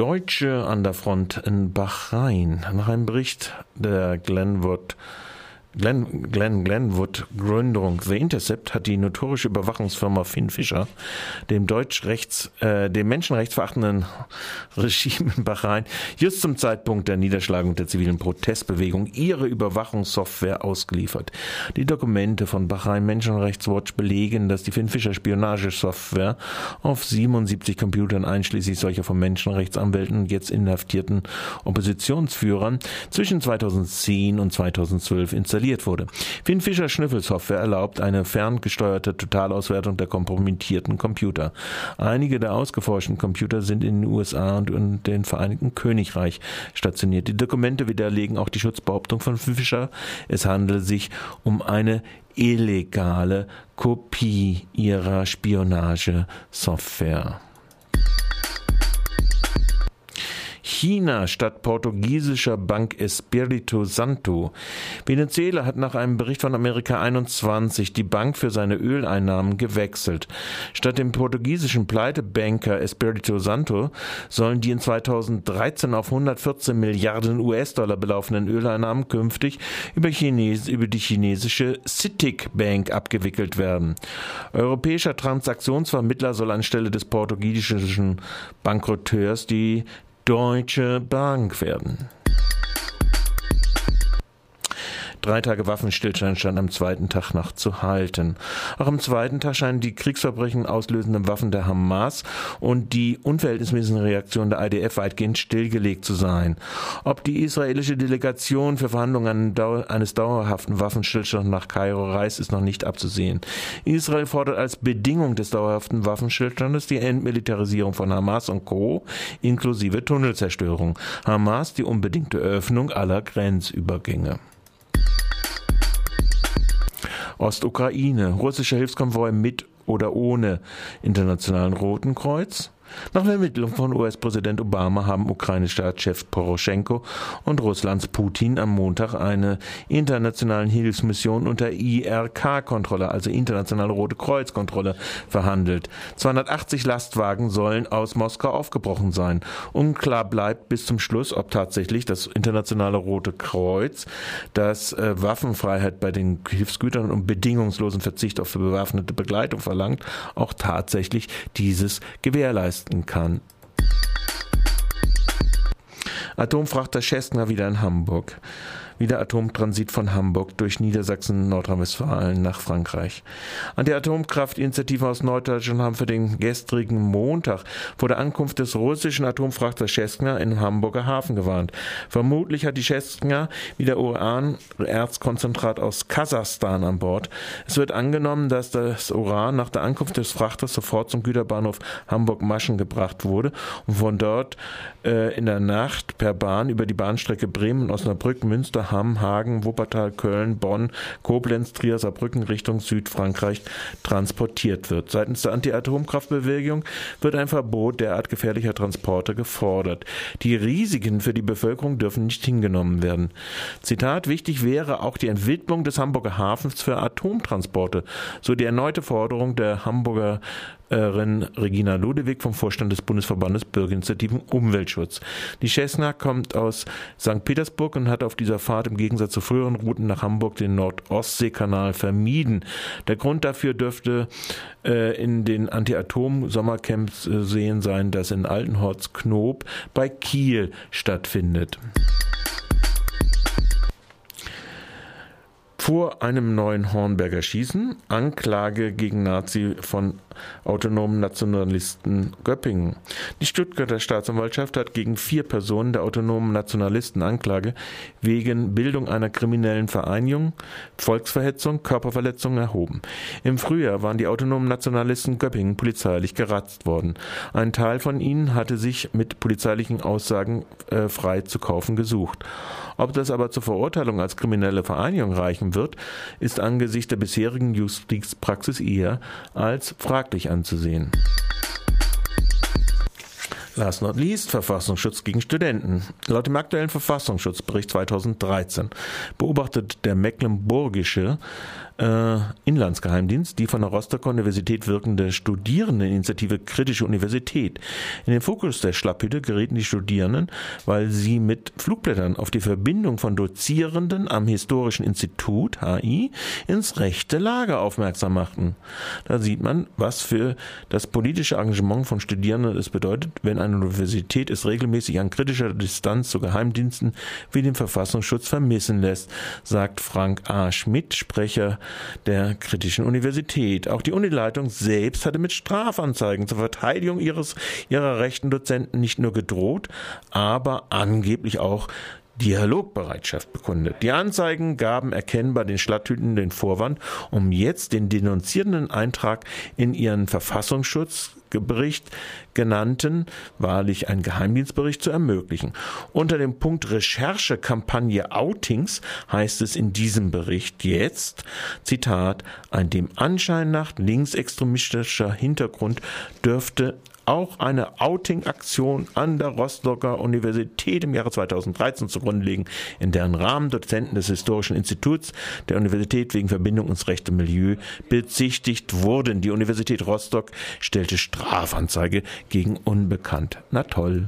Deutsche an der Front in Bahrain. Nach einem Bericht der Glenwood Glenn, Glenn Glenwood Gründung The Intercept hat die notorische Überwachungsfirma Finn Fischer dem Deutschrechts, äh, dem menschenrechtsverachtenden Regime in Bahrain just zum Zeitpunkt der Niederschlagung der zivilen Protestbewegung ihre Überwachungssoftware ausgeliefert. Die Dokumente von Bahrain Menschenrechtswatch belegen, dass die Finn Fischer Spionagesoftware auf 77 Computern einschließlich solcher von Menschenrechtsanwälten jetzt inhaftierten Oppositionsführern zwischen 2010 und 2012 installiert installiert wurde. Finn Fischer Schnüffelsoftware erlaubt eine ferngesteuerte Totalauswertung der kompromittierten Computer. Einige der ausgeforschten Computer sind in den USA und in den Vereinigten Königreich stationiert. Die Dokumente widerlegen auch die Schutzbehauptung von Fischer. Es handelt sich um eine illegale Kopie ihrer Spionagesoftware. China statt portugiesischer Bank Espírito Santo. Venezuela hat nach einem Bericht von Amerika 21 die Bank für seine Öleinnahmen gewechselt. Statt dem portugiesischen Pleitebanker Espírito Santo sollen die in 2013 auf 114 Milliarden US-Dollar belaufenden Öleinnahmen künftig über, Chines über die chinesische CITIC Bank abgewickelt werden. Europäischer Transaktionsvermittler soll anstelle des portugiesischen Bankroteurs die Deutsche Bank werden. Drei Tage Waffenstillstand stand am zweiten Tag noch zu halten. Auch am zweiten Tag scheinen die Kriegsverbrechen auslösenden Waffen der Hamas und die unverhältnismäßigen Reaktionen der IDF weitgehend stillgelegt zu sein. Ob die israelische Delegation für Verhandlungen eines dauerhaften Waffenstillstands nach Kairo reist, ist noch nicht abzusehen. Israel fordert als Bedingung des dauerhaften Waffenstillstandes die Entmilitarisierung von Hamas und Co. inklusive Tunnelzerstörung. Hamas die unbedingte Öffnung aller Grenzübergänge. Ostukraine, russischer Hilfskonvoi mit oder ohne Internationalen Roten Kreuz. Nach Vermittlung von US-Präsident Obama haben Ukraine-Staatschef Poroschenko und Russlands Putin am Montag eine internationalen Hilfsmission unter IRK-Kontrolle, also Internationale Rote Kreuz-Kontrolle, verhandelt. 280 Lastwagen sollen aus Moskau aufgebrochen sein. Unklar bleibt bis zum Schluss, ob tatsächlich das Internationale Rote Kreuz, das äh, Waffenfreiheit bei den Hilfsgütern und bedingungslosen Verzicht auf bewaffnete Begleitung verlangt, auch tatsächlich dieses gewährleistet leisten kann. Atomfrachter Cessna wieder in Hamburg wie Atomtransit von Hamburg durch Niedersachsen, Nordrhein-Westfalen nach Frankreich. An der Atomkraftinitiative aus Norddeutschland haben für den gestrigen Montag vor der Ankunft des russischen Atomfrachters Cessna in Hamburger Hafen gewarnt. Vermutlich hat die Cessna wieder Uran-Erzkonzentrat aus Kasachstan an Bord. Es wird angenommen, dass das Uran nach der Ankunft des Frachters sofort zum Güterbahnhof Hamburg-Maschen gebracht wurde und von dort äh, in der Nacht per Bahn über die Bahnstrecke Bremen-Osnabrück-Münster Hamm, Hagen, Wuppertal, Köln, Bonn, Koblenz, Trier, Saarbrücken Richtung Südfrankreich transportiert wird. Seitens der Anti-Atomkraftbewegung wird ein Verbot derart gefährlicher Transporte gefordert. Die Risiken für die Bevölkerung dürfen nicht hingenommen werden. Zitat, wichtig wäre auch die Entwicklung des Hamburger Hafens für Atomtransporte, so die erneute Forderung der Hamburger Regina Ludewig vom Vorstand des Bundesverbandes Bürgerinitiativen Umweltschutz. Die Cessna kommt aus St. Petersburg und hat auf dieser Fahrt im Gegensatz zu früheren Routen nach Hamburg den Nord-Ostsee-Kanal vermieden. Der Grund dafür dürfte äh, in den Anti-Atom-Sommercamps äh, sehen sein, das in Altenhorst-Knob bei Kiel stattfindet. Vor einem neuen Hornberger Schießen, Anklage gegen Nazi von autonomen Nationalisten Göppingen. Die Stuttgarter Staatsanwaltschaft hat gegen vier Personen der autonomen Nationalisten Anklage wegen Bildung einer kriminellen Vereinigung, Volksverhetzung, Körperverletzung erhoben. Im Frühjahr waren die autonomen Nationalisten Göppingen polizeilich geratzt worden. Ein Teil von ihnen hatte sich mit polizeilichen Aussagen äh, frei zu kaufen gesucht. Ob das aber zur Verurteilung als kriminelle Vereinigung reichen wird, ist angesichts der bisherigen Justizpraxis eher als fraglich anzusehen. Last not least, Verfassungsschutz gegen Studenten. Laut dem aktuellen Verfassungsschutzbericht 2013 beobachtet der Mecklenburgische äh, Inlandsgeheimdienst die von der Rostocker Universität wirkende Studierendeninitiative Kritische Universität. In den Fokus der Schlapphütte gerieten die Studierenden, weil sie mit Flugblättern auf die Verbindung von Dozierenden am Historischen Institut HI ins rechte Lager aufmerksam machten. Da sieht man, was für das politische Engagement von Studierenden es bedeutet, wenn eine Universität es regelmäßig an kritischer Distanz zu Geheimdiensten wie dem Verfassungsschutz vermissen lässt, sagt Frank A. Schmidt, Sprecher der kritischen Universität. Auch die Unileitung selbst hatte mit Strafanzeigen zur Verteidigung ihres, ihrer rechten Dozenten nicht nur gedroht, aber angeblich auch Dialogbereitschaft bekundet. Die Anzeigen gaben erkennbar den Schlachthüten den Vorwand, um jetzt den denunzierenden Eintrag in ihren Verfassungsschutzbericht genannten, wahrlich ein Geheimdienstbericht zu ermöglichen. Unter dem Punkt Recherchekampagne Outings heißt es in diesem Bericht jetzt, Zitat, ein dem Anschein nach linksextremistischer Hintergrund dürfte auch eine Outing-Aktion an der Rostocker Universität im Jahre 2013 zugrunde liegen, in deren Rahmen Dozenten des Historischen Instituts der Universität wegen Verbindung ins rechte Milieu bezichtigt wurden. Die Universität Rostock stellte Strafanzeige gegen Unbekannt. Na toll.